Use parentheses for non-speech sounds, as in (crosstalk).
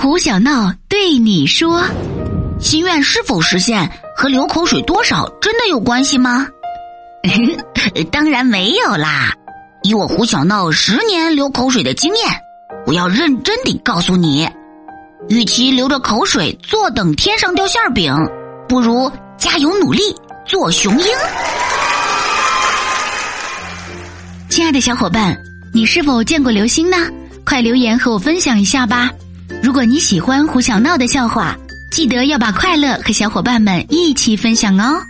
胡小闹对你说：“心愿是否实现和流口水多少真的有关系吗？” (laughs) 当然没有啦！以我胡小闹十年流口水的经验，我要认真地告诉你，与其流着口水坐等天上掉馅饼，不如加油努力做雄鹰。亲爱的小伙伴，你是否见过流星呢？快留言和我分享一下吧！如果你喜欢胡小闹的笑话，记得要把快乐和小伙伴们一起分享哦。